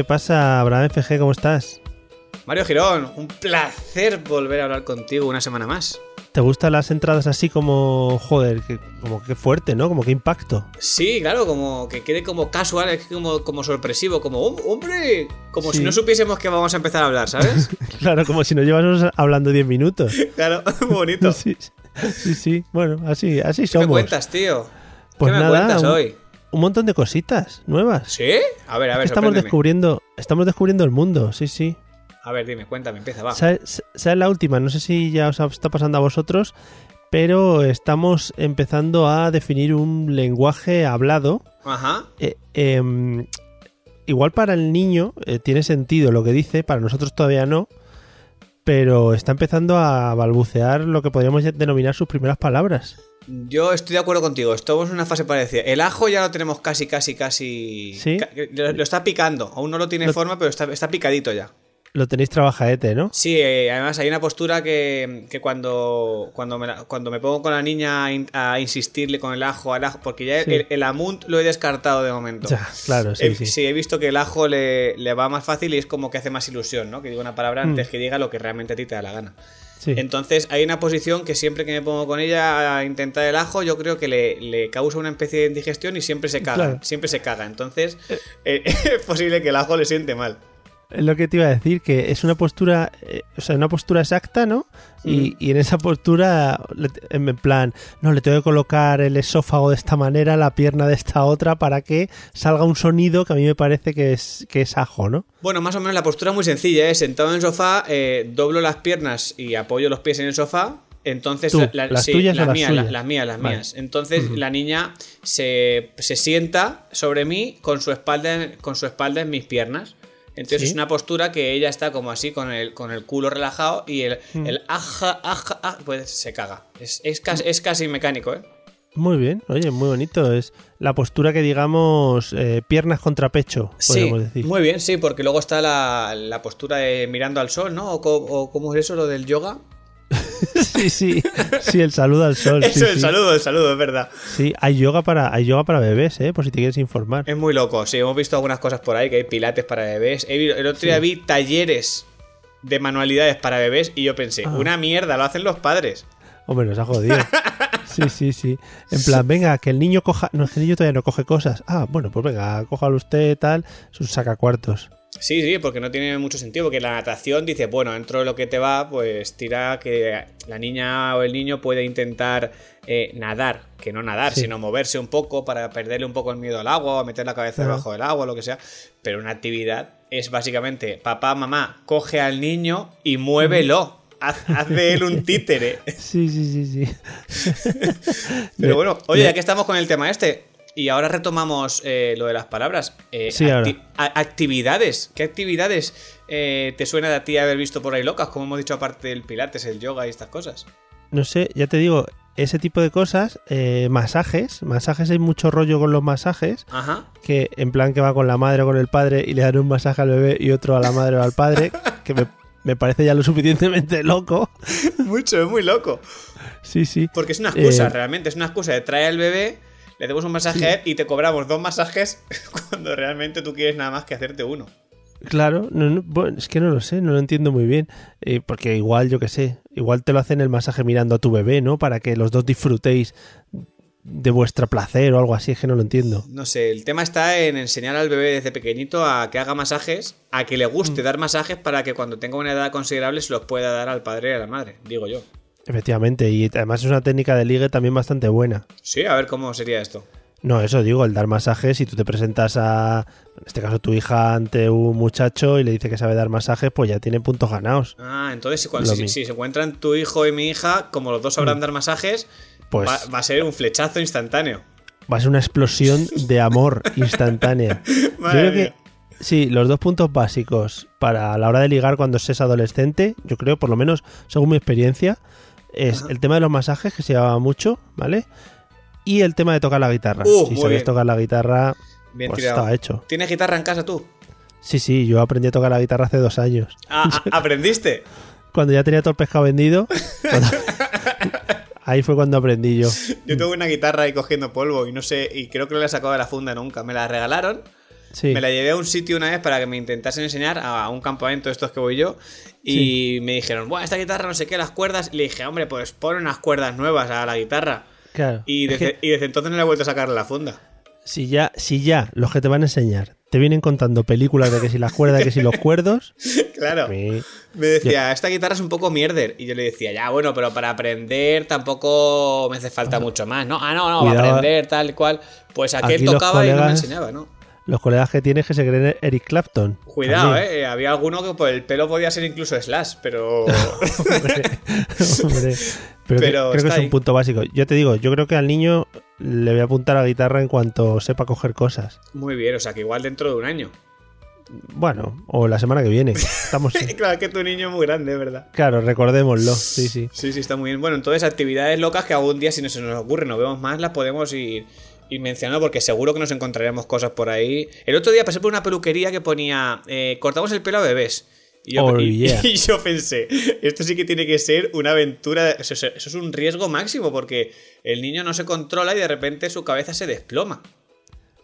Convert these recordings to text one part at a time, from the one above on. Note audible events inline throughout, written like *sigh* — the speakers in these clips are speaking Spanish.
¿Qué pasa, Abraham FG? ¿Cómo estás? Mario Girón, un placer volver a hablar contigo una semana más. ¿Te gustan las entradas así como, joder, que, como que fuerte, ¿no? Como que impacto. Sí, claro, como que quede como casual, es como, como sorpresivo, como, "Oh, hombre, como Sí. si no supiésemos que vamos a empezar a hablar, ¿sabes? *laughs* claro, como si nos llevamos hablando 10 minutos. *laughs* claro, muy *laughs* bonito. Sí, sí, sí. Bueno, así, así ¿Qué somos. me cuentas, tío? Pues ¿Qué me nada, cuentas hoy? Un montón de cositas nuevas. ¿Sí? A ver, a ver, estamos sorpréndeme. descubriendo, estamos descubriendo el mundo, sí, sí. A ver, dime, cuéntame, empieza, va. ¿Sabes, sabes la última? No sé si ya os está pasando a vosotros, pero estamos empezando a definir un lenguaje hablado Ajá. Eh, em, igual para el niño eh, tiene sentido lo que dice, para nosotros todavía no, pero está empezando a balbucear lo que podríamos denominar sus primeras palabras. Yo estoy de acuerdo contigo, estamos en una fase parecida. El ajo ya lo tenemos casi, casi, casi... ¿Sí? ca- Lo, lo está picando, aún no lo tiene Lo- forma, pero está, está picadito ya. Lo tenéis trabajaete, ¿no? Sí, eh, además hay una postura que, que cuando, cuando, me, la- cuando me pongo con la niña a, in- a insistirle con el ajo al ajo, porque ya Sí. el, el amunt lo he descartado de momento. Ya, claro, sí, He- sí. he visto que el ajo le, le va más fácil y es como que hace más ilusión, ¿no? Que diga una palabra antes Mm. que diga lo que realmente a ti te da la gana. Sí. Entonces hay una posición que siempre que me pongo con ella a intentar el ajo, yo creo que le, le causa una especie de indigestión y siempre se caga. Claro. Siempre se caga. Entonces eh, *laughs* es posible que el ajo le siente mal. Es lo que te iba a decir, que es una postura, eh, o sea, una postura exacta, ¿no? Y, y en esa postura, en plan, no, le tengo que colocar el esófago de esta manera, la pierna de esta otra, para que salga un sonido que a mí me parece que es, que es ajo, ¿no? Bueno, más o menos la postura es muy sencilla, ¿eh? Sentado en el sofá, eh, doblo las piernas y apoyo los pies en el sofá. Entonces, ¿Tú? la- ¿Las sí, tuyas o las mías, suyas? las, las mías, las Vale. mías. Entonces, la niña se, se sienta sobre mí con su espalda en, con su espalda en mis piernas. Entonces Sí. es una postura que ella está como así con el, con el culo relajado y el, Mm. el aja, aja, aja, pues se caga. Es, es, casi, es casi mecánico, ¿eh? Muy bien, oye, muy bonito. Es la postura que digamos eh, piernas contra pecho, Sí, podemos decir. muy bien, sí, porque luego está la, la postura de mirando al sol, ¿no? O cómo es eso, lo del yoga. *laughs* sí, sí, sí, el saludo al sol. Eso, sí, el sí. saludo, el saludo, es verdad. Sí, hay yoga para, hay yoga para bebés, eh, por si te quieres informar. Es muy loco, sí, hemos visto algunas cosas por ahí, que hay pilates para bebés. El otro día Sí. vi talleres de manualidades para bebés y yo pensé, Ah. una mierda, lo hacen los padres. Hombre, nos ha jodido. *laughs* Sí, sí, sí. En plan, venga, que el niño coja. No, es que el niño todavía no coge cosas. Ah, bueno, pues venga, cójalo usted, tal. Es un sacacuartos. Sí, sí, porque no tiene mucho sentido, porque la natación dice, bueno, dentro de lo que te va, pues tira que la niña o el niño puede intentar eh, nadar, que no nadar, Sí. sino moverse un poco para perderle un poco el miedo al agua, o meter la cabeza debajo del agua, lo que sea. Pero una actividad es básicamente, papá, mamá, coge al niño y muévelo. Haz, haz de él un títere. *laughs* Sí, sí, sí, sí. *laughs* Pero bueno, oye, ya que estamos con el tema este, y ahora retomamos eh, lo de las palabras. eh, Sí, ahora. a- actividades. ¿Qué actividades eh, te suena de a ti haber visto por ahí locas? Como hemos dicho, aparte del pilates, el yoga y estas cosas. No sé, ya te digo, ese tipo de cosas, masajes. Masajes, hay mucho rollo con los masajes. Ajá. Que en plan que va con la madre o con el padre y le dan un masaje al bebé y otro a la madre o al padre. *laughs* Que me, me parece ya lo suficientemente loco. Mucho, es muy loco. Sí, sí. Porque es una excusa, realmente. Es una excusa de traer al bebé, le damos un masaje a él y te cobramos dos masajes *laughs* cuando realmente tú quieres nada más que hacerte uno. Claro, no, no, bueno, es que no lo sé, no lo entiendo muy bien. Eh, porque igual, yo qué sé, igual te lo hacen el masaje mirando a tu bebé, ¿no? Para que los dos disfrutéis de vuestra placer o algo así, es que no lo entiendo. No sé, el tema está en enseñar al bebé desde pequeñito a que haga masajes, a que le Mm. guste dar masajes para que cuando tenga una edad considerable se los pueda dar al padre y a la madre, digo yo. Efectivamente, y además es una técnica de ligue también bastante buena. Sí, a ver cómo sería esto. No, eso digo, el dar masajes, si tú te presentas a, en este caso tu hija, ante un muchacho y le dice que sabe dar masajes, pues ya tiene puntos ganados. Ah, entonces si, cuando, si, se encuentran tu hijo y mi hija, como los dos sabrán dar masajes, Pues va, va a ser un flechazo instantáneo. va a ser una explosión de amor *laughs* instantánea. Yo creo que sí, los dos puntos básicos para la hora de ligar cuando se es adolescente, yo creo, por lo menos según mi experiencia, es el tema de los masajes, que se llevaba mucho, ¿vale? Y el tema de tocar la guitarra. Uh, si sabías bien. tocar la guitarra, Bien pues estaba hecho. ¿Tienes guitarra en casa tú? Sí, sí, yo aprendí a tocar la guitarra hace dos años. Ah, ah, *laughs* ¿Aprendiste? Cuando ya tenía todo el pescado vendido, cuando- *laughs* ahí fue cuando aprendí yo. Yo tengo una guitarra ahí cogiendo polvo y no sé, y creo que no la he sacado de la funda nunca. Me la regalaron, Sí. me la llevé a un sitio una vez para que me intentasen enseñar a un campamento de estos que voy yo. Y me dijeron, bueno, esta guitarra no sé qué, las cuerdas. Y le dije, hombre, pues pon unas cuerdas nuevas a la guitarra. Claro. Y Es desde, que y desde entonces no le he vuelto a sacar la funda. si ya, si ya los que te van a enseñar te vienen contando películas de que si las cuerdas, que si los cuerdos, *laughs* Claro. Me decía, esta guitarra es un poco mierder. Y yo le decía, ya, bueno, pero para aprender tampoco me hace falta mucho más, ¿no? Ah, no, no, Cuidado. aprender tal y cual. Pues aquel tocaba y no me enseñaba, ¿no? Los colegas que tienes que se creen Eric Clapton. Cuidado, También. eh. Había alguno que por el pelo podía ser incluso slash, pero. *laughs* Hombre, hombre. Pero, que- creo que es ahí. un punto básico. Yo te digo, yo creo que al niño le voy a apuntar a la guitarra en cuanto sepa coger cosas. Muy bien, o sea que igual dentro de un año. Bueno, o la semana que viene. Estamos. *laughs* claro, que tu niño es muy grande, ¿verdad? Claro, recordémoslo. Sí, sí. Sí, sí, está muy bien. Bueno, entonces actividades locas que algún día, si no se nos ocurre, no vemos más, las podemos ir, ir mencionando porque seguro que nos encontraremos cosas por ahí. El otro día pasé por una peluquería que ponía eh, cortamos el pelo a bebés. Y yo, Oh, y- yeah. *laughs* y yo pensé, esto sí que tiene que ser una aventura, eso, eso es un riesgo máximo porque el niño no se controla y de repente su cabeza se desploma.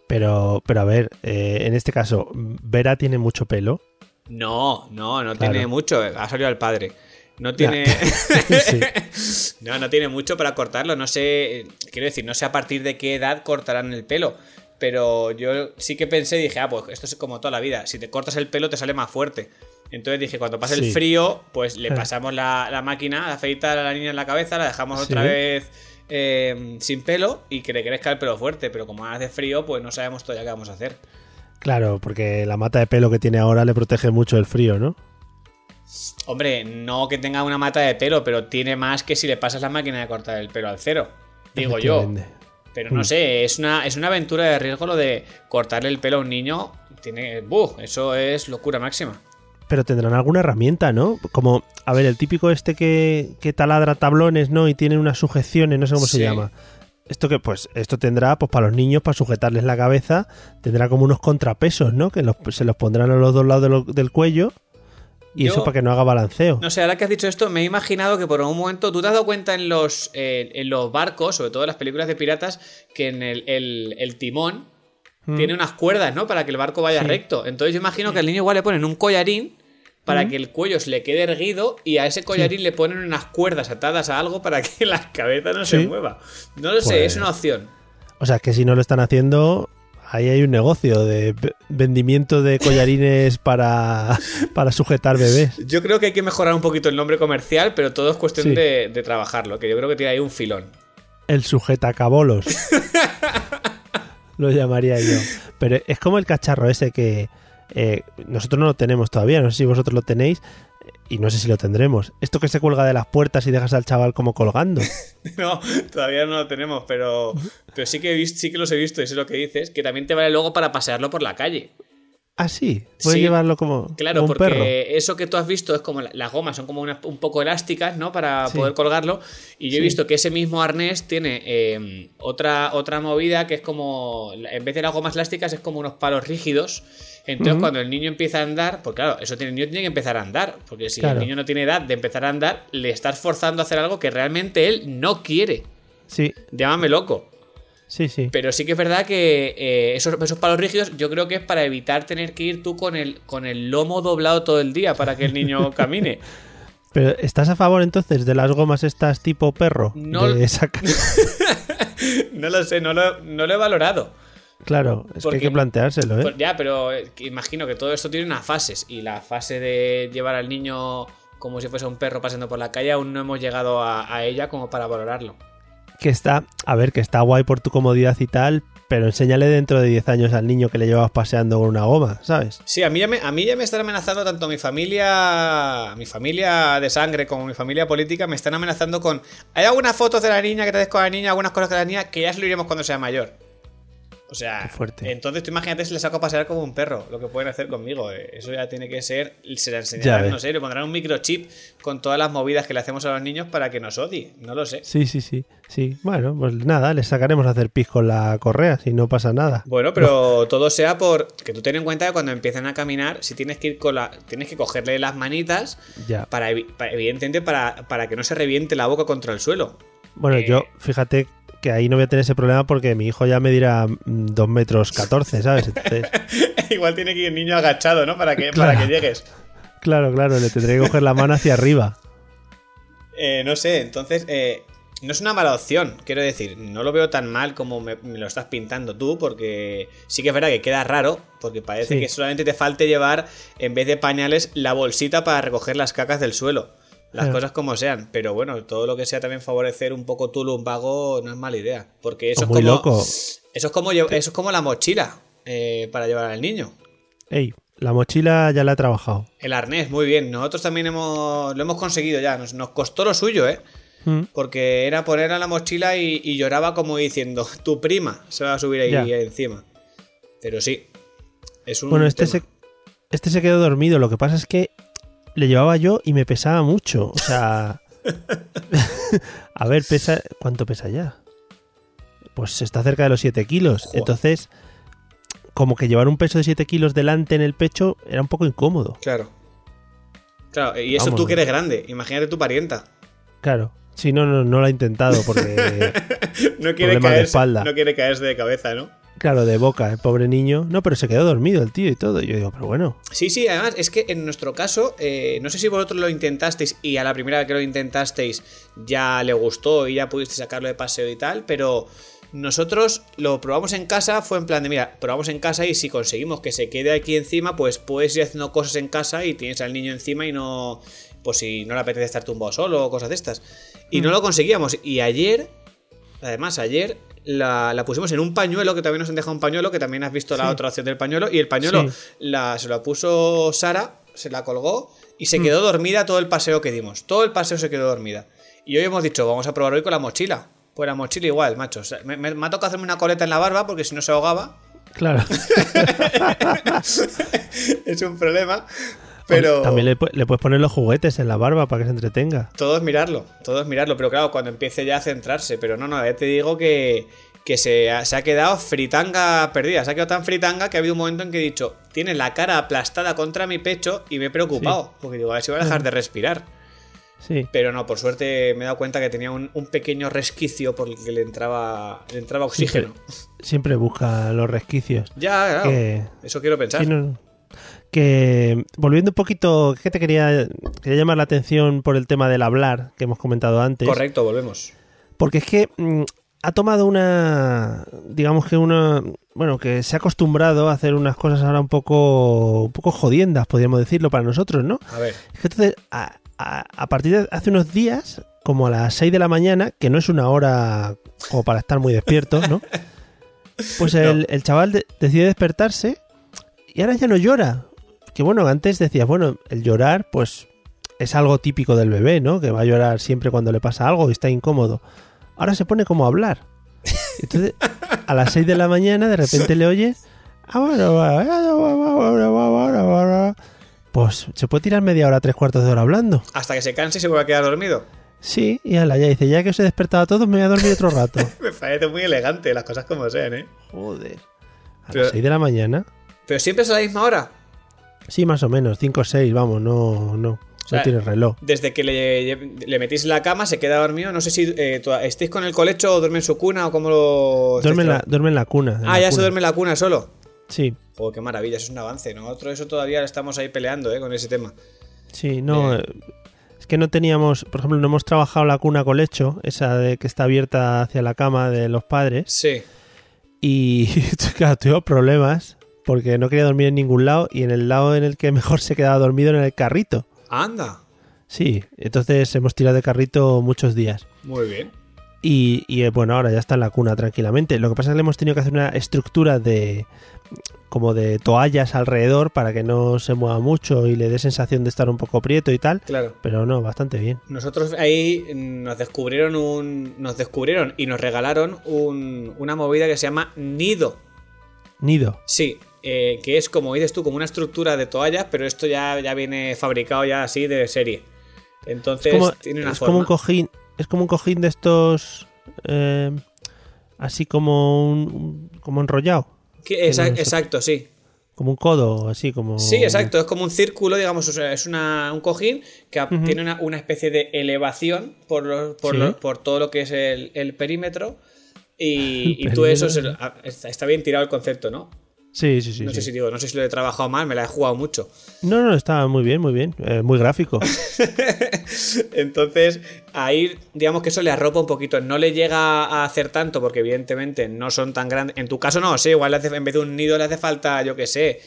Pero, pero a ver, eh, en este caso, Vera tiene mucho pelo. No, no, no Claro. tiene mucho. Ha salido al padre. No tiene. *laughs* *laughs* no, no tiene mucho para cortarlo. No sé. Quiero decir, no sé a partir de qué edad cortarán el pelo. Pero yo sí que pensé, dije, ah, pues esto es como toda la vida. Si te cortas el pelo, te sale más fuerte. Entonces dije, cuando pase el frío, pues le pasamos la, la máquina, afeitar a la niña en la cabeza, la dejamos otra Sí. vez eh, sin pelo y que le crezca el pelo fuerte. Pero como hace frío, pues no sabemos todavía qué vamos a hacer. Claro, porque la mata de pelo que tiene ahora le protege mucho del frío, ¿no? Hombre, no que tenga una mata de pelo, pero tiene más que si le pasas la máquina de cortar el pelo al cero. Digo yo. Pero no Mm. sé, es una, es una aventura de riesgo lo de cortarle el pelo a un niño. Tiene. ¡Buh! Eso es locura máxima. Pero tendrán alguna herramienta, ¿no? Como, a ver, el típico este que, que taladra tablones, ¿no? Y tiene unas sujeciones, no sé cómo se llama. Esto que, pues, esto tendrá, pues, para los niños, para sujetarles la cabeza, tendrá como unos contrapesos, ¿no? Que los- se los pondrán a los dos lados de lo- del cuello. Y Yo- eso para que no haga balanceo. No sé, ahora que has dicho esto, me he imaginado que por un momento tú te has dado cuenta en los, eh, en los barcos, sobre todo en las películas de piratas, que en el, el- el timón Mm. tiene unas cuerdas, ¿no? Para que el barco vaya Sí. recto. Entonces yo imagino que al niño igual le ponen un collarín para Mm. que el cuello se le quede erguido y a ese collarín le ponen unas cuerdas atadas a algo para que *laughs* la cabeza no se mueva. No lo sé, Pues- es una opción. O sea, que si no lo están haciendo, ahí hay un negocio de vendimiento de collarines *laughs* para, para sujetar bebés. Yo creo que hay que mejorar un poquito el nombre comercial, pero todo es cuestión Sí. de, de trabajarlo, que yo creo que tiene ahí un filón. El sujetacabolos. *laughs* lo llamaría yo. Pero es como el cacharro ese que eh, nosotros no lo tenemos todavía, no sé si vosotros lo tenéis y no sé si lo tendremos. Esto que se cuelga de las puertas y dejas al chaval como colgando. *laughs* No, todavía no lo tenemos, pero, pero sí, que he visto, sí que los he visto y sé lo que dices, que también te vale luego para pasearlo por la calle. Puedes Sí, llevarlo como, Claro, como un porque perro. eso que tú has visto es como la- las gomas son como una- un poco elásticas, ¿no? Para Sí. poder colgarlo. Y yo he visto que ese mismo arnés tiene eh, otra, otra movida que es como, en vez de las gomas elásticas, es como unos palos rígidos. Entonces, cuando el niño empieza a andar, pues claro, eso tiene, el niño tiene que empezar a andar. Porque si Claro. el niño no tiene edad de empezar a andar, le estás forzando a hacer algo que realmente él no quiere. Sí, Llámame loco. sí, sí. Pero sí que es verdad que eh, esos, esos palos rígidos yo creo que es para evitar tener que ir tú con el, con el lomo doblado todo el día para que el niño *laughs* camine. Pero ¿estás a favor entonces de las gomas estas tipo perro? No- De saca- *laughs* No lo sé, no lo, no lo he valorado. Claro, es que hay que planteárselo, ¿eh? Pues ya, pero eh, imagino que todo esto tiene unas fases y la fase de llevar al niño como si fuese un perro paseando por la calle aún no hemos llegado a, a ella como para valorarlo. Que está, a ver, que está guay por tu comodidad y tal, pero enséñale dentro de 10 años al niño que le llevas paseando con una goma, ¿sabes? Sí, a mí, ya me, a mí ya me están amenazando tanto mi familia, mi familia de sangre como mi familia política, me están amenazando con... Hay algunas fotos de la niña que te des con la niña, algunas cosas de la niña que ya se lo iremos cuando sea mayor. O sea, fuerte. entonces tú imagínate si le saco a pasear como un perro, lo que pueden hacer conmigo. eh. Eso ya tiene que ser, se le Ya enseñarán, no sé, le pondrán un microchip con todas las movidas que le hacemos a los niños para que nos odie, no lo sé. Sí, sí, sí. Sí, bueno, pues nada, le sacaremos a hacer pis con la correa, si no pasa nada. Bueno, pero *laughs* todo sea por que tú ten en cuenta que cuando empiecen a caminar, si tienes que ir con la, tienes que cogerle las manitas Ya. para- evidentemente para, para que no se reviente la boca contra el suelo. Bueno, Eh. yo, fíjate que ahí no voy a tener ese problema porque mi hijo ya me dirá 2 metros 14, ¿sabes? Entonces, *laughs* Igual tiene que ir el niño agachado, ¿no? Para que, Claro. para que llegues. claro, claro, le tendré que coger la mano hacia arriba. Eh, no sé, entonces eh, no es una mala opción, quiero decir, no lo veo tan mal como me, me lo estás pintando tú, porque sí que es verdad que queda raro, porque parece Sí. que solamente te falte llevar, en vez de pañales, la bolsita para recoger las cacas del suelo. Las Ah. cosas como sean, pero bueno, todo lo que sea también favorecer un poco tu lumbago no es mala idea, porque eso es como loco. eso es como eso es como la mochila eh, para llevar al niño. Ey, la mochila ya la he trabajado. El arnés, muy bien. Nosotros también hemos lo hemos conseguido ya. Nos, nos costó lo suyo, ¿eh? Mm, Porque era poner a la mochila y, y lloraba como diciendo, tu prima se va a subir ahí encima. Pero sí, es un Bueno, este tema. se, este se quedó dormido. Lo que pasa es que le llevaba yo y me pesaba mucho. O sea. *laughs* a ver, pesa. ¿Cuánto pesa ya? Pues está cerca de los 7 kilos. Joder. Entonces, como que llevar un peso de 7 kilos delante en el pecho era un poco incómodo. Claro. Claro, y eso Vamos. tú que eres grande. Imagínate tu parienta. Claro. Sí, no, no, no lo he intentado porque. *laughs* No quiere, de caerse, espalda. no quiere caerse de cabeza, ¿no? Claro, de boca, el pobre niño. No, pero se quedó dormido el tío y todo. Yo digo, pero bueno. Sí, sí, además es que en nuestro caso, eh, no sé si vosotros lo intentasteis y a la primera vez que lo intentasteis ya le gustó y ya pudiste sacarlo de paseo y tal, pero nosotros lo probamos en casa, fue en plan de, mira, probamos en casa y si conseguimos que se quede aquí encima, pues puedes ir haciendo cosas en casa y tienes al niño encima y no, pues si no le apetece estar tumbado solo o cosas de estas. Y no lo conseguíamos. Y ayer, además ayer... La, la pusimos en un pañuelo, que también nos han dejado un pañuelo, que también has visto la Sí. otra opción del pañuelo, y el pañuelo Sí. la, se la puso Sara, se la colgó y se quedó dormida todo el paseo que dimos. Todo el paseo se quedó dormida. Y hoy hemos dicho, vamos a probar hoy con la mochila. Pues la mochila igual, macho. O sea, me, me- me ha tocado hacerme una coleta en la barba porque si no se ahogaba. Claro. *laughs* es un problema. Pero También le, le puedes poner los juguetes en la barba para que se entretenga. todo es mirarlo, todo es mirarlo. Pero claro, cuando empiece ya a centrarse. Pero no, no, ya te digo que, que se, ha, se ha quedado fritanga perdida. Se ha quedado tan fritanga que ha habido un momento en que he dicho, tiene la cara aplastada contra mi pecho y me he preocupado. Porque digo, a ver si va a dejar de respirar. Sí. Pero no, por suerte me he dado cuenta que tenía un, un pequeño resquicio por el que le entraba, le entraba oxígeno. Siempre busca los resquicios. Ya, claro. Que- Eso quiero pensar. Sí, no. Que volviendo un poquito, que te quería, quería llamar la atención por el tema del hablar que hemos comentado antes. Correcto, volvemos. Porque es que mm, ha tomado una, digamos que una, bueno, que se ha acostumbrado a hacer unas cosas ahora un poco, un poco jodiendas, podríamos decirlo para nosotros, ¿no? A ver. Es que entonces, a, a- a partir de hace unos días, como a las 6 de la mañana, que no es una hora como para estar muy despierto, ¿no? *laughs* Pues el, el chaval de- decide despertarse y ahora ya no llora. Que bueno, antes decías, bueno, el llorar, pues es algo típico del bebé, ¿no? Que va a llorar siempre cuando le pasa algo y está incómodo. Ahora se pone como a hablar. Entonces, a las 6 de la mañana, de repente le oyes Ah, pues se puede tirar media hora, tres cuartos de hora hablando. Hasta que se canse y se vuelva a quedar dormido. Sí, y ala, ya dice, ya que os he despertado a todos, me voy a dormir otro rato. Me parece muy elegante, las cosas como sean, ¿eh? Joder. A Pero- las 6 de la mañana. Pero siempre es a la misma hora. Sí, más o menos, 5 o 6, vamos, no, no, sea, no tienes reloj. Desde que le, le metís en la cama, se queda dormido. No sé si eh, estáis con el colecho o duerme en su cuna o cómo lo. Duerme en, la, duerme en la cuna. en Ah, la ya se cuna. duerme en la cuna solo. Sí, Joder, qué maravilla, eso es un avance. Nosotros eso todavía estamos ahí peleando, ¿eh? Con ese tema. sí, no. Eh, Es que no teníamos, por ejemplo, no hemos trabajado la cuna colecho, esa de que está abierta hacia la cama de los padres. Sí. Y *laughs* claro, tuve problemas porque no quería dormir en ningún lado y en el lado en el que mejor se quedaba dormido era en el carrito. Anda. Sí, entonces hemos tirado de carrito muchos días. Muy bien. Y, y, eh, bueno, ahora ya está en la cuna tranquilamente. Lo que pasa es que le hemos tenido que hacer una estructura de como de toallas alrededor para que no se mueva mucho y le dé sensación de estar un poco prieto y tal. Claro. Pero no, bastante bien. Nosotros ahí nos descubrieron un. Nos descubrieron y nos regalaron un- una movida que se llama nido. Nido. Sí, eh, que es como dices tú, como una estructura de toallas, pero esto ya, ya viene fabricado ya así de serie. Entonces Es como, tiene una es forma. como un cojín. Es como un cojín de estos. eh, así como un, como enrollado. Exacto, sí. Como un codo, así como. Sí, exacto. Es como un círculo, digamos, o sea, es una, un cojín que tiene una, una especie de elevación por, los- por, Sí. los- por todo lo que es el, el perímetro. Y, *laughs* El y tú eso se ah, está bien tirado el concepto, ¿no? Sí, sí, sí. no sí. sé si digo, no sé si lo he trabajado mal, me la he jugado mucho. No, no, está muy bien, muy bien. Eh, muy gráfico. *laughs* Entonces, ahí, digamos que eso le arropa un poquito. No le llega a hacer tanto, porque evidentemente no son tan grandes. En tu caso, no, sí, igual le hace- en vez de un nido le hace falta, yo qué sé,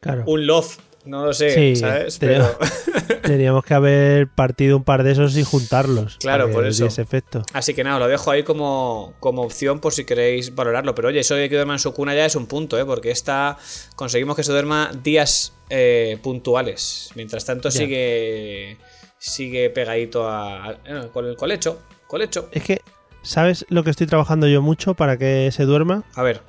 Claro. un loft. No lo sé, Sí, ¿sabes? tenemos- Pero. *laughs* Teníamos que haber partido un par de esos y juntarlos. Claro, por eso. efecto. Así que nada, lo dejo ahí como, como opción por si queréis valorarlo. Pero oye, eso de que duerma en su cuna ya es un punto, ¿eh? Porque esta conseguimos que se duerma días eh, puntuales. Mientras tanto Ya. sigue sigue pegadito a, a- eh, con el colecho. Colecho. Es que, ¿sabes lo que estoy trabajando yo mucho para que se duerma? A ver.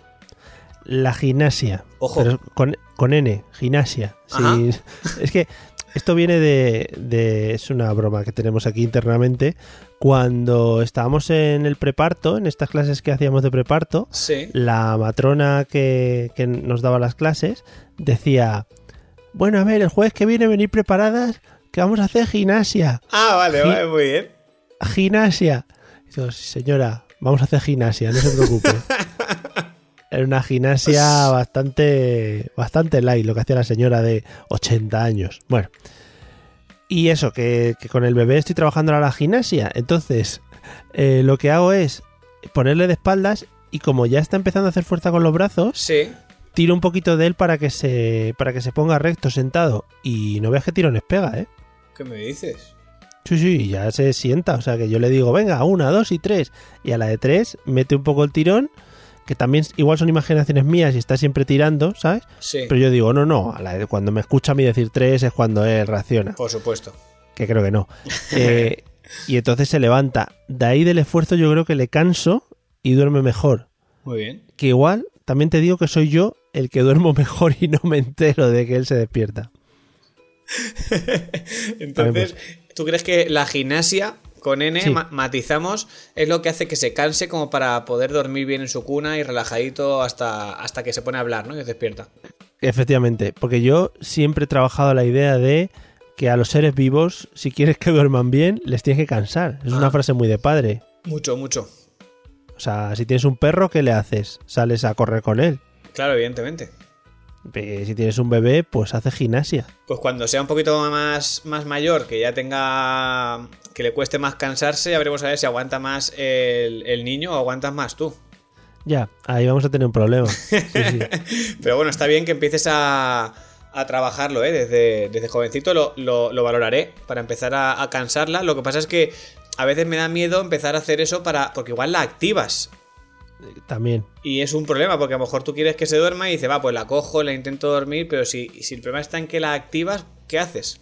La gimnasia. Ojo. Pero con, con N, gimnasia. Sí, *laughs* es que esto viene de, de- Es una broma que tenemos aquí internamente. Cuando estábamos en el preparto, en estas clases que hacíamos de preparto, Sí. la matrona que, que nos daba las clases decía: Bueno, a ver, el jueves que viene venir preparadas que vamos a hacer gimnasia. Ah, vale, Gi- vale, muy bien. Gimnasia. Y yo, "Sí, señora, vamos a hacer gimnasia, no se preocupe. *laughs* Era una gimnasia bastante, bastante light, lo que hacía la señora de 80 años. Bueno. Y eso, que, que con el bebé estoy trabajando ahora la gimnasia. Entonces, eh, lo que hago es ponerle de espaldas y como ya está empezando a hacer fuerza con los brazos, Sí. tiro un poquito de él para que se, para que se ponga recto, sentado. Y no veas que tirones pega, ¿eh? ¿Qué me dices? Sí, sí, ya se sienta. O sea que yo le digo, venga, una, dos y tres. Y a la de tres mete un poco el tirón, que también igual son imaginaciones mías y está siempre tirando, ¿sabes? Sí. Pero yo digo, no, no, cuando me escucha a mí decir tres es cuando él reacciona. Por supuesto. Que creo que no. *laughs* Eh, y entonces se levanta. De ahí del esfuerzo yo creo que le canso y duerme mejor. Muy bien. Que igual, también te digo que soy yo el que duermo *laughs* mejor y no me entero de que él se despierta. *laughs* Entonces, ¿tú crees que la gimnasia con N, Sí. ma- matizamos, es lo que hace que se canse como para poder dormir bien en su cuna y relajadito hasta, hasta que se pone a hablar, ¿no? Y se despierta. Efectivamente, porque yo siempre he trabajado la idea de que a los seres vivos, si quieres que duerman bien, les tienes que cansar. Es Ah. una frase muy de padre. Mucho, mucho. O sea, si tienes un perro, ¿qué le haces? Sales a correr con él. Claro, evidentemente. Si tienes un bebé, pues hace gimnasia. Pues cuando sea un poquito más, más mayor, que ya tenga. que le cueste más cansarse, ya veremos a ver si aguanta más el, el niño o aguantas más tú. Ya, ahí vamos a tener un problema. Sí, sí. *laughs* Pero bueno, está bien que empieces a, a trabajarlo, ¿eh? Desde, desde jovencito lo, lo- lo valoraré para empezar a, a cansarla. Lo que pasa es que a veces me da miedo empezar a hacer eso para. porque igual la activas. También. Y es un problema, porque a lo mejor tú quieres que se duerma y dices, va, pues la cojo, la intento dormir, pero si, si el problema está en que la activas, ¿qué haces?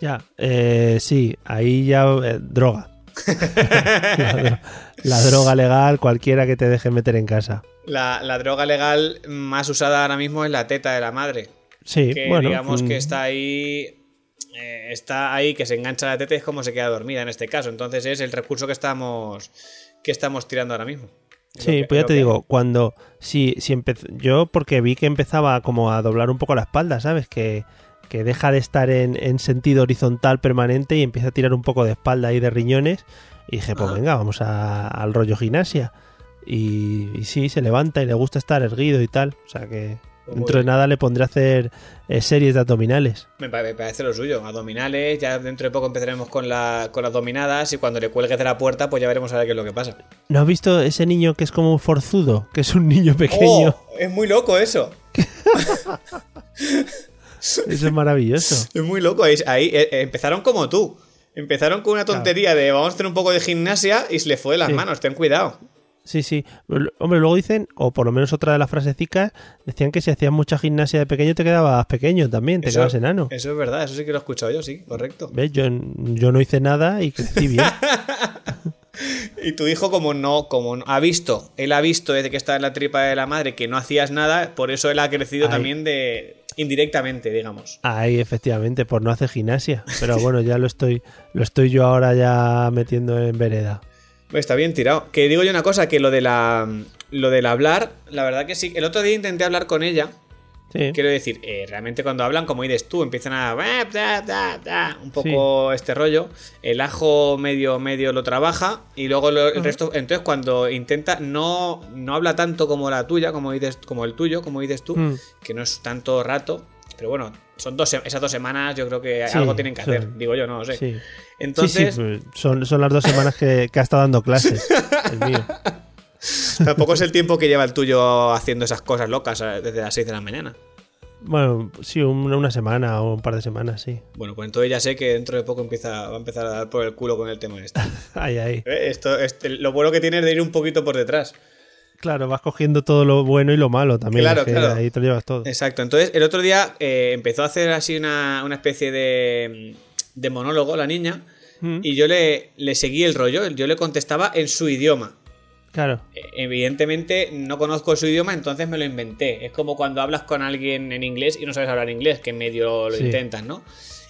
Ya, eh, sí, ahí ya eh, droga. *laughs* la, dro- la droga legal, cualquiera que te deje meter en casa. La, la droga legal más usada ahora mismo es la teta de la madre. Sí, que bueno. digamos mm, que está ahí. eh, está ahí, que se engancha la teta y es como se queda dormida en este caso. Entonces es el recurso que estamos. Que estamos tirando ahora mismo. Sí, que- pues ya te que- digo, cuando. Si, si empezó. Yo, porque vi que empezaba como a doblar un poco la espalda, ¿sabes? Que, que deja de estar en, en sentido horizontal permanente y empieza a tirar un poco de espalda y de riñones. Y dije, pues Ah. venga, vamos a- al rollo gimnasia. Y, y sí, se levanta y le gusta estar erguido y tal. O sea que dentro de nada le pondré a hacer eh, series de abdominales. Me pa- me parece lo suyo. Abdominales, ya dentro de poco empezaremos con, la, con las dominadas y cuando le cuelgues de la puerta, pues ya veremos a ver qué es lo que pasa. ¿No has visto ese niño que es como un forzudo? Que es un niño pequeño. ¡Oh! Es muy loco eso. *laughs* Eso es maravilloso. Es muy loco. Ahí, ahí, eh, eh, empezaron como tú. Empezaron con una tontería de vamos a hacer un poco de gimnasia y se le fue de las Sí. manos. Ten cuidado. Sí, sí. Hombre, luego dicen, o por lo menos otra de las frasecicas, decían que si hacías mucha gimnasia de pequeño te quedabas pequeño también, te Eso- quedabas enano. Eso es verdad, eso sí que lo he escuchado yo, sí, correcto. ¿Ves? Yo, yo no hice nada y crecí bien. *laughs* Y tu hijo, como no, como no- ha visto, él ha visto desde que estaba en la tripa de la madre que no hacías nada, por eso él ha crecido también de indirectamente, digamos. Ahí, efectivamente, por no hacer gimnasia. Pero *laughs* bueno, ya lo estoy, lo estoy yo ahora ya metiendo en vereda. Está bien tirado. Que digo yo una cosa, que lo de la lo del hablar, la verdad que sí. El otro día intenté hablar con ella. Sí. Quiero decir, eh, realmente cuando hablan, como dices tú, empiezan a un poco este rollo. El ajo medio medio lo trabaja y luego lo- el resto. Entonces, cuando intenta, no, no habla tanto como la tuya, como dices, como el tuyo, como dices tú, Mm. que no es tanto rato. Pero bueno, son dos, esas dos semanas, yo creo que Sí, algo tienen que hacer. Digo yo, no lo sé. Sí. Entonces, sí, pues, son, son las dos semanas que, que ha estado dando clases. *laughs* El mío. tampoco es el tiempo que lleva el tuyo haciendo esas cosas locas eh, desde las 6 de la mañana. Bueno, sí, una, semana o un par de semanas, sí. Bueno, pues entonces ya sé que dentro de poco empieza, va a empezar a dar por el culo con el tema este. *laughs* Ahí, ahí. Eh, Esto, este, lo bueno que tiene es de ir un poquito por detrás. Claro, vas cogiendo todo lo bueno y lo malo también. Claro, claro. Ahí te lo llevas todo. Exacto. Entonces, el otro día eh, empezó a hacer así una, una especie de, de monólogo la niña Mm, y yo le, le seguí el rollo. Yo le contestaba en su idioma. Claro. Eh, Evidentemente no conozco su idioma, entonces me lo inventé. Es como cuando hablas con alguien en inglés y no sabes hablar inglés, que medio lo Sí. intentas, ¿no?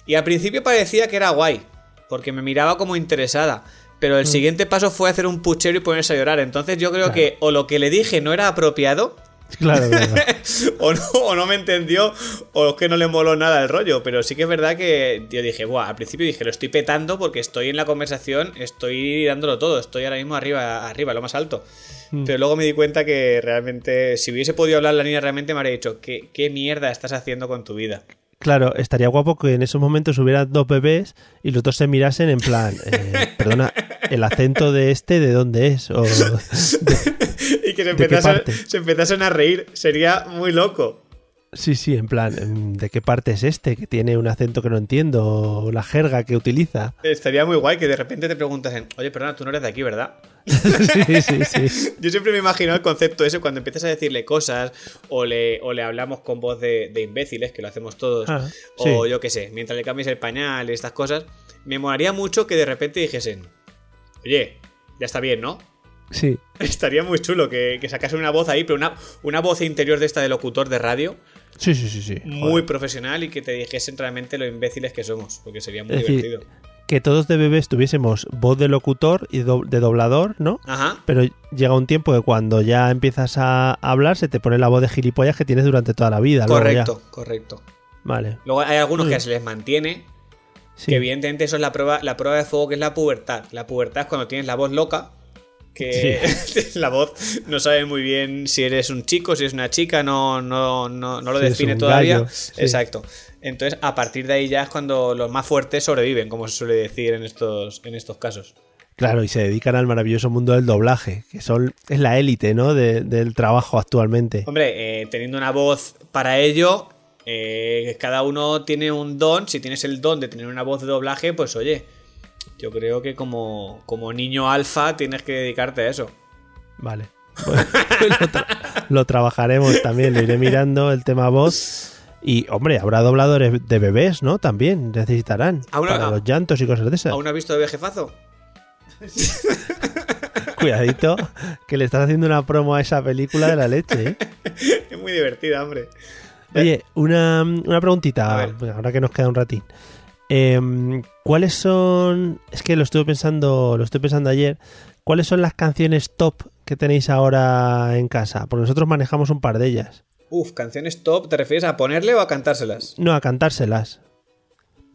Y al principio parecía que era guay, porque me miraba como interesada. Pero el Mm. siguiente paso fue hacer un puchero y ponerse a llorar. Entonces yo creo Claro. que o lo que le dije no era apropiado, Claro, claro. *laughs* o no, o no me entendió, o es que no le moló nada el rollo. Pero sí que es verdad que yo dije, Buah, al principio dije, lo estoy petando porque estoy en la conversación, estoy dándolo todo, estoy ahora mismo arriba, arriba, lo más alto. Mm. Pero luego me di cuenta que realmente, si hubiese podido hablar la niña, realmente me habría dicho, ¿qué, qué mierda estás haciendo con tu vida? Claro, estaría guapo que en esos momentos hubiera dos bebés y los dos se mirasen en plan, eh, *laughs* perdona, el acento de este, ¿de dónde es? O, *laughs* y que se ¿De qué empezasen, parte? se empezasen a reír, sería muy loco. sí, sí, en plan, em, ¿de qué parte es este? Que tiene un acento que no entiendo, o la jerga que utiliza. Estaría muy guay que de repente te preguntasen, oye, perdona, tú no eres de aquí, ¿verdad? *laughs* sí, sí, sí. *laughs* Yo siempre me imagino el concepto ese cuando empiezas a decirle cosas o le, o le hablamos con voz de, de imbéciles, que lo hacemos todos, Ah, o yo qué sé, mientras le cambies el pañal y estas cosas, me molaría mucho que de repente dijesen, oye, ya está bien, ¿no? Sí, *laughs* Estaría muy chulo que, que sacase una voz ahí, pero una, una voz interior de esta de locutor de radio, sí, sí, sí. sí. muy Joder. profesional y que te dijesen realmente lo imbéciles que somos, porque sería muy Es decir, divertido. Que todos de bebés tuviésemos voz de locutor y do- de doblador, ¿no? Ajá. Pero llega un tiempo que cuando ya empiezas a hablar se te pone la voz de gilipollas que tienes durante toda la vida. luego ya. Correcto, correcto. Vale. Luego hay algunos que bien. se les mantiene, Sí. Que evidentemente eso es la prueba, la prueba de fuego que es la pubertad. La pubertad es cuando tienes la voz loca, que *laughs* la voz no sabe muy bien si eres un chico, si eres una chica, no, no, no, no lo Si define todavía. gallo, sí. Exacto. Entonces, a partir de ahí ya es cuando los más fuertes sobreviven, como se suele decir en estos, en estos casos. Claro, y se dedican al maravilloso mundo del doblaje, que son es la élite, ¿no? De- del trabajo actualmente. Hombre, eh, teniendo una voz para ello, eh, cada uno tiene un don. Si tienes el don de tener una voz de doblaje, pues oye, yo creo que como, como niño alfa tienes que dedicarte a eso. Vale. *laughs* Lo, tra- lo trabajaremos también, lo iré mirando el tema voz. Y, hombre, habrá dobladores de bebés, ¿no? También necesitarán. Aún- para a- los llantos y cosas de esas. ¿Aún has visto de jefazo? *laughs* Cuidadito, que le estás haciendo una promo a esa película de la leche, ¿eh? *laughs* es muy divertida, hombre. Oye, una, una preguntita, ahora que nos queda un ratín. Em, ¿Cuáles son? Es que lo estuve pensando, lo estoy pensando ayer. ¿Cuáles son las canciones top que tenéis ahora en casa? Porque nosotros manejamos un par de ellas. Uf, canciones top, ¿te refieres a ponerle o a cantárselas? No, a cantárselas.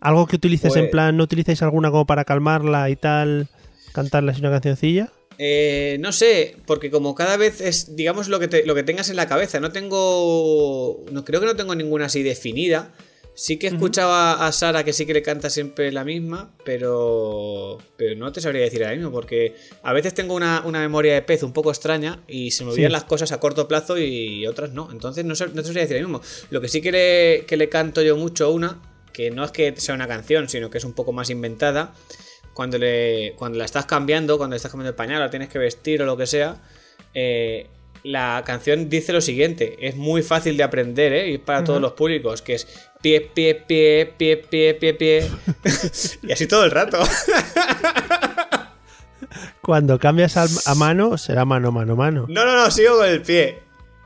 Algo que utilices en Pues- plan, ¿no utilizáis alguna como para calmarla y tal? ¿Cantarle así una cancioncilla? Eh, no sé, porque como cada vez es, digamos, lo que, te- lo que tengas en la cabeza. No tengo. No, creo que no tengo ninguna así definida. Sí que escuchaba a Sara que sí que le canta siempre la misma, pero. Pero no te sabría decir ahora mismo, porque a veces tengo una, una memoria de pez un poco extraña y se me olvidan Sí. las cosas a corto plazo y otras no. Entonces no, no te sabría decir ahora mismo. Lo que sí que le, que le canto yo mucho a una, que no es que sea una canción, sino que es un poco más inventada cuando, le, cuando la estás cambiando, cuando le estás cambiando el pañal, la tienes que vestir o lo que sea, eh, la canción dice lo siguiente, es muy fácil de aprender, ¿eh? y es para todos los públicos, que es pie, pie, pie, pie, pie, pie, pie, *laughs* y así todo el rato. Cuando cambias al- a mano, será mano, mano, mano. No, no, no, sigo con el pie.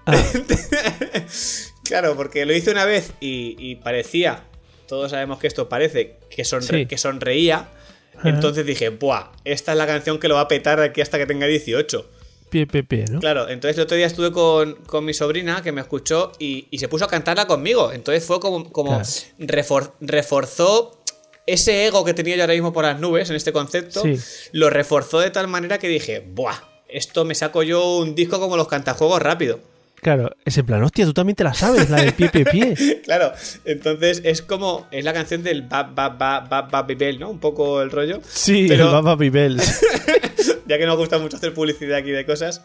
Ah. *laughs* claro, porque lo hice una vez y, y parecía, todos sabemos que esto parece, que, sonre- Sí. que sonreía. Entonces dije, ¡buah! Esta es la canción que lo va a petar aquí hasta que tenga 18. Pie, pie, pie, ¿no? Claro, entonces el otro día estuve con, con mi sobrina que me escuchó y, y se puso a cantarla conmigo. Entonces fue como, como Claro. refor- reforzó ese ego que tenía yo ahora mismo por las nubes en este concepto. Sí. Lo reforzó de tal manera que dije, ¡buah! Esto me saco yo un disco como los cantajuegos rápido. Claro, es en plan, hostia, tú también te la sabes, la del pie, pie, *laughs* pie. Claro, entonces es como. Es la canción del ba ba ba ba ba bibel, ¿no? Un poco el rollo. Sí, Pero- el Baba Bibels. *laughs* ya que nos gusta mucho hacer publicidad aquí de cosas.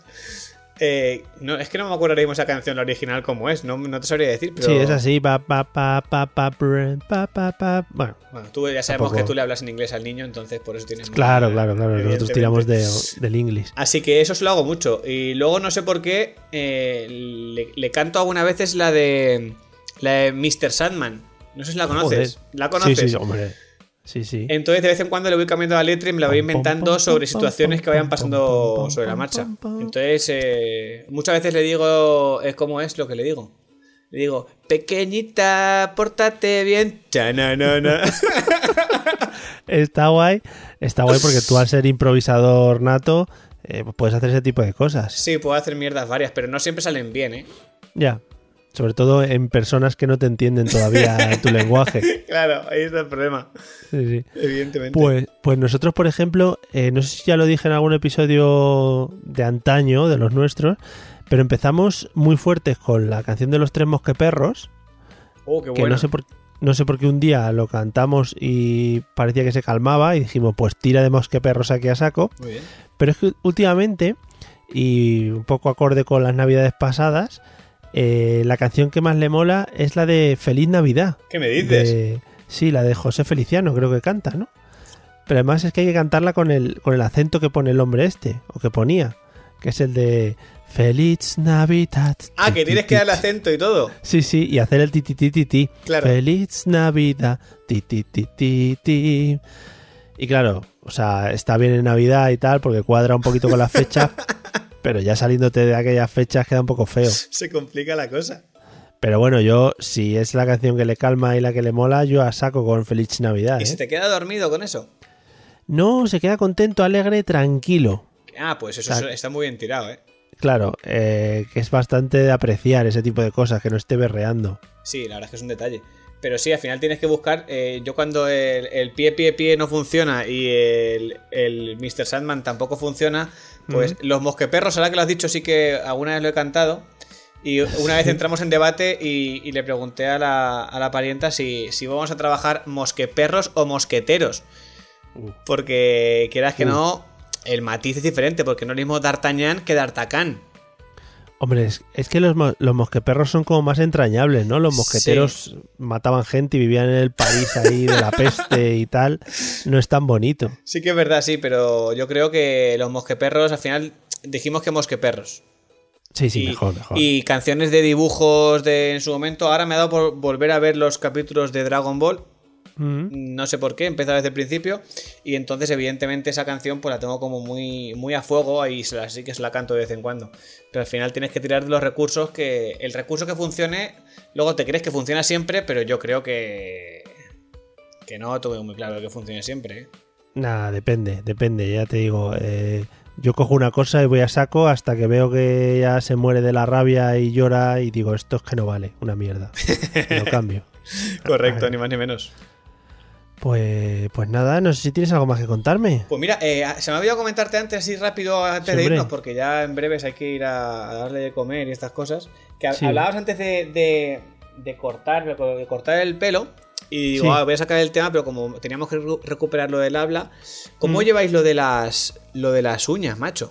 Eh, no, es que no me acuerdo ahora mismo esa canción, la original, cómo es. No, no te sabría decir, pero. Sí, es así. Pa, pa, pa, pa, pa, pa, pa, pa. Bueno, Bueno, tú ya sabemos Tampoco. que tú le hablas en inglés al niño, entonces por eso tienes. claro, claro, claro. Nosotros tiramos de, del inglés. Así que eso se lo hago mucho. Y luego no sé por qué eh, le, le canto algunas veces la de. La de Mr. Sandman. No sé si la conoces. Joder. ¿La conoces? Sí, sí, hombre. Sí, sí. Entonces de vez en cuando le voy cambiando la letra y me la voy inventando sobre situaciones que vayan pasando sobre la marcha. Entonces eh, muchas veces le digo, es como es lo que le digo. Le digo, pequeñita, pórtate bien. Chananana. *laughs* Está guay. Está guay porque tú al ser improvisador nato, eh, puedes hacer ese tipo de cosas. Sí, puedo hacer mierdas varias, pero no siempre salen bien, ¿eh? Ya. Sobre todo en personas que no te entienden todavía *laughs* tu lenguaje. Claro, ahí está el problema, Sí, sí. evidentemente. Pues, pues nosotros, por ejemplo, eh, no sé si ya lo dije en algún episodio de antaño, de los nuestros, pero empezamos muy fuertes con la canción de los tres mosqueperros, oh, qué que bueno. no sé por no sé por qué un día lo cantamos y parecía que se calmaba y dijimos, pues tira de mosqueperros aquí a saco. Muy bien. Pero es que últimamente, y un poco acorde con las navidades pasadas, eh, la canción que más le mola es la de Feliz Navidad. ¿Qué me dices? De- sí, la de José Feliciano, creo que canta, ¿no? Pero además es que hay que cantarla con el, con el acento que pone el hombre este, o que ponía, que es el de Feliz Navidad. Ah, que tienes que darle acento y todo. Sí, sí, y hacer el ti ti ti ti ti. Claro. Feliz Navidad. Ti ti ti ti ti. Y claro, o sea, está bien en Navidad y tal, porque cuadra un poquito con las fechas, *laughs* pero ya saliéndote de aquellas fechas queda un poco feo. *laughs* Se complica la cosa. Pero bueno, yo, si es la canción que le calma y la que le mola, yo a saco con Feliz Navidad. ¿Y ¿eh? se te queda dormido con eso? No, se queda contento, alegre, tranquilo. Ah, pues eso está muy bien tirado, ¿eh? Claro, eh, que es bastante de apreciar ese tipo de cosas, que no esté berreando. Sí, la verdad es que es un detalle. Pero sí, al final tienes que buscar. eh, yo cuando el, el pie, pie, pie no funciona y el, el Mr. Sandman tampoco funciona, pues los mosqueperros, ahora que lo has dicho, sí que alguna vez lo he cantado. Y una vez entramos en debate y, y le pregunté a la, a la parienta si, si vamos a trabajar mosqueperros o mosqueteros. Porque quieras que Uh. no, el matiz es diferente, porque no es lo mismo D'Artagnan que D'Artacán. Hombre, es, es que los, los mosqueperros son como más entrañables, ¿no? Los mosqueteros mataban gente y vivían en el París ahí de la peste y tal. No es tan bonito. Sí que es verdad, sí, pero yo creo que los mosqueperros, al final dijimos que mosqueperros. Sí, sí, y, mejor, mejor. y canciones de dibujos de en su momento. Ahora me ha dado por volver a ver los capítulos de Dragon Ball. No sé por qué, empezó desde el principio. Y entonces, evidentemente, esa canción pues la tengo como muy, muy a fuego y se la, sí que se la canto de vez en cuando. Pero al final tienes que tirar de los recursos que. El recurso que funcione, luego te crees que funciona siempre, pero yo creo que. Que no tuve muy claro que funcione siempre. ¿eh? Nada, depende, depende, ya te digo. eh, yo cojo una cosa y voy a saco hasta que veo que ya se muere de la rabia y llora y digo, esto es que no vale, una mierda. Lo cambio. *laughs* Correcto, *laughs* ni más ni menos. Pues, pues nada, no sé si tienes algo más que contarme. Pues mira, eh, se me ha olvidado comentarte antes, así rápido, antes de irnos, porque ya en breves hay que ir a, a darle de comer y estas cosas. Que Sí. hablabas antes de, de, de cortar, de cortar el pelo. Y digo, Sí. ah, voy a sacar el tema, pero como teníamos que recu- recuperar lo del habla, ¿cómo Mm. lleváis lo de las lo de las uñas, macho?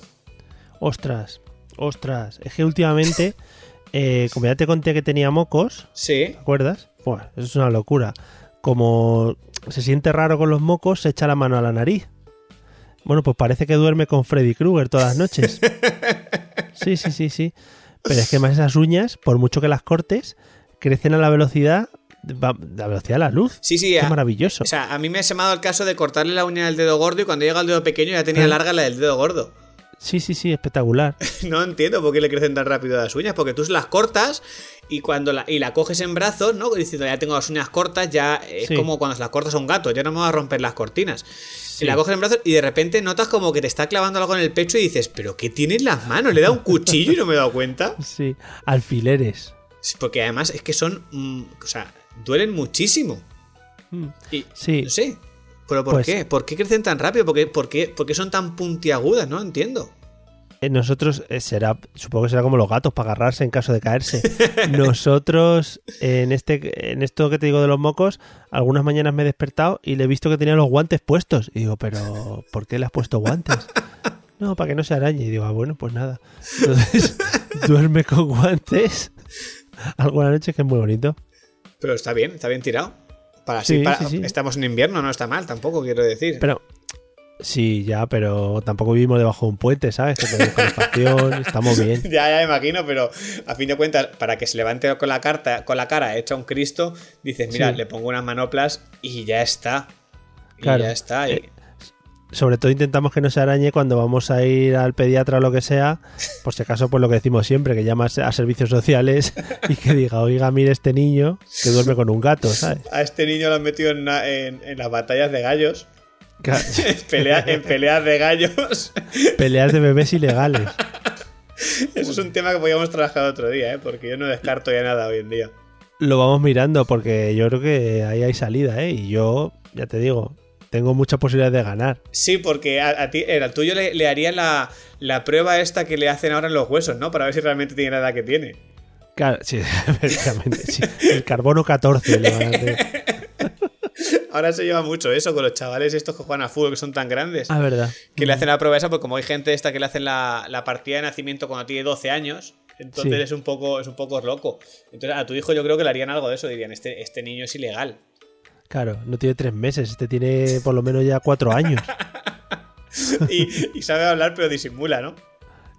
Ostras, ostras. Es que últimamente, *laughs* eh, como ya te conté que tenía mocos, Sí. ¿te acuerdas? Pues eso es una locura. Como se siente raro con los mocos, se echa la mano a la nariz. Bueno, pues parece que duerme con Freddy Krueger todas las noches. *laughs* Sí, sí, sí, sí. Pero es que más esas uñas, por mucho que las cortes, crecen a la velocidad, va- la velocidad de la luz. Sí, sí. A- maravilloso. o sea, a mí me ha dado el caso de cortarle la uña del dedo gordo y cuando llega al dedo pequeño ya tenía Ah. larga la del dedo gordo. Sí, sí, sí, espectacular. *laughs* No entiendo por qué le crecen tan rápido las uñas, porque tú las cortas y cuando la, y la coges en brazos, ¿no? Diciendo, ya tengo las uñas cortas, ya es Sí. como cuando se las cortas a un gato, ya no me va a romper las cortinas. Sí. Y la coges en brazos y de repente notas como que te está clavando algo en el pecho y dices, ¿pero qué tiene en las manos? ¿Le da un cuchillo y no me he dado cuenta? *laughs* Sí, alfileres. Porque además es que son, mm, o sea, duelen muchísimo. Mm. Y Sí. no sé. ¿Pero por Pues- qué? ¿Por qué crecen tan rápido? ¿Por qué, por, qué, por qué son tan puntiagudas? No entiendo. Eh, Nosotros eh, será, supongo que será como los gatos para agarrarse en caso de caerse. *laughs* Nosotros, en este, en esto que te digo de los mocos, algunas mañanas me he despertado y le he visto que tenía los guantes puestos. Y digo, pero ¿por qué le has puesto guantes? No, para que no se arañe. Y digo, ah, bueno, pues nada. Entonces, *laughs* duerme con guantes alguna noche que es muy bonito. Pero está bien, está bien tirado. Para Sí, para- sí, estamos en invierno, no está mal tampoco, quiero decir. Pero, sí, ya, pero tampoco vivimos debajo de un puente, ¿sabes? Que tenemos calefacción, *laughs* estamos bien. *laughs* Ya, ya me imagino, pero a fin de cuentas, para que se levante con la carta, con la cara hecha un Cristo, dices, mira, Sí. le pongo unas manoplas y ya está. Y Claro. ya está. Eh, sobre todo intentamos que no se arañe cuando vamos a ir al pediatra o lo que sea, por si acaso, pues lo que decimos siempre, que llamas a servicios sociales y que diga, oiga, mire este niño que duerme con un gato, ¿sabes? A este niño lo han metido en, una- en- en las batallas de gallos. *laughs* Pelea- en peleas de gallos. Peleas de bebés ilegales. Eso es un tema que podíamos trabajar otro día, ¿eh? porque yo no descarto ya nada hoy en día. Lo vamos mirando porque yo creo que ahí hay salida, ¿eh? Y yo, ya te digo, tengo muchas posibilidades de ganar. Sí, porque a, a ti, eh, al tuyo le, le haría la, la prueba esta que le hacen ahora en los huesos, ¿no? Para ver si realmente tiene la edad que tiene. Claro, sí, *laughs* efectivamente, sí. El carbono 14 le van a hacer. *laughs* Ahora se lleva mucho eso con los chavales estos que juegan a fútbol que son tan grandes. Ah, verdad. que le hacen la prueba esa, pues como hay gente esta que le hacen la, la partida de nacimiento cuando tiene 12 años, entonces Sí. es un poco es un poco loco. Entonces a tu hijo yo creo que le harían algo de eso, dirían, este, este niño es ilegal. Claro, no tiene tres meses, este tiene por lo menos ya cuatro años. *laughs* Y, sabe hablar pero disimula, ¿no?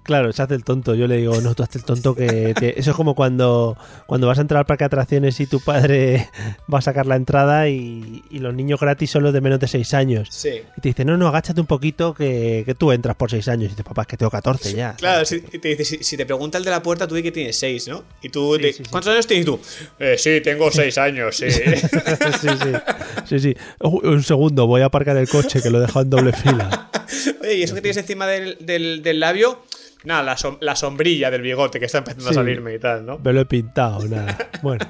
Claro, se hace el tonto. Yo le digo, no, tú haces el tonto que... te-". Eso es como cuando, cuando vas a entrar al parque de atracciones y tu padre *laughs* va a sacar la entrada y, y los niños gratis son los de menos de 6 años. Sí. Y te dice, no, no, agáchate un poquito que, que tú entras por 6 años. Y dices, papá, es que tengo 14 ya. Claro, si y te, dice, si, si te pregunta el de la puerta, tú di que tienes 6, ¿no? Y tú, Sí, te- sí, sí. ¿cuántos años tienes tú? Eh, sí, tengo 6 años, sí. *laughs* sí, sí. Sí, sí. Uy, Un segundo, voy a aparcar el coche que lo he dejado en doble fila. *laughs* Oye, ¿y eso que tienes encima del, del- del labio? Nada, la, som- la sombrilla del bigote que está empezando a salirme y tal, ¿no? Me lo he pintado, nada. *laughs* Bueno,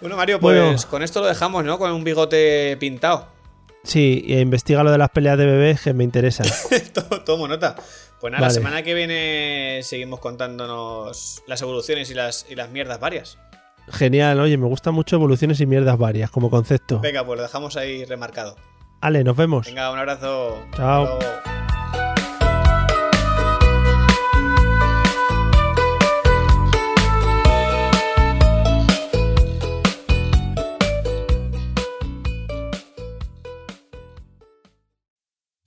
Bueno, Mario, pues Bueno. con esto lo dejamos, ¿no? Con un bigote pintado. sí, e investiga lo de las peleas de bebés que me interesa. *laughs* To- Tomo nota. Pues nada, la semana que viene seguimos contándonos las evoluciones y las, y las mierdas varias. Genial, oye, me gustan mucho evoluciones y mierdas varias como concepto. Venga, pues lo dejamos ahí remarcado. Ale, nos vemos. Venga, un abrazo. Chao. Hasta luego.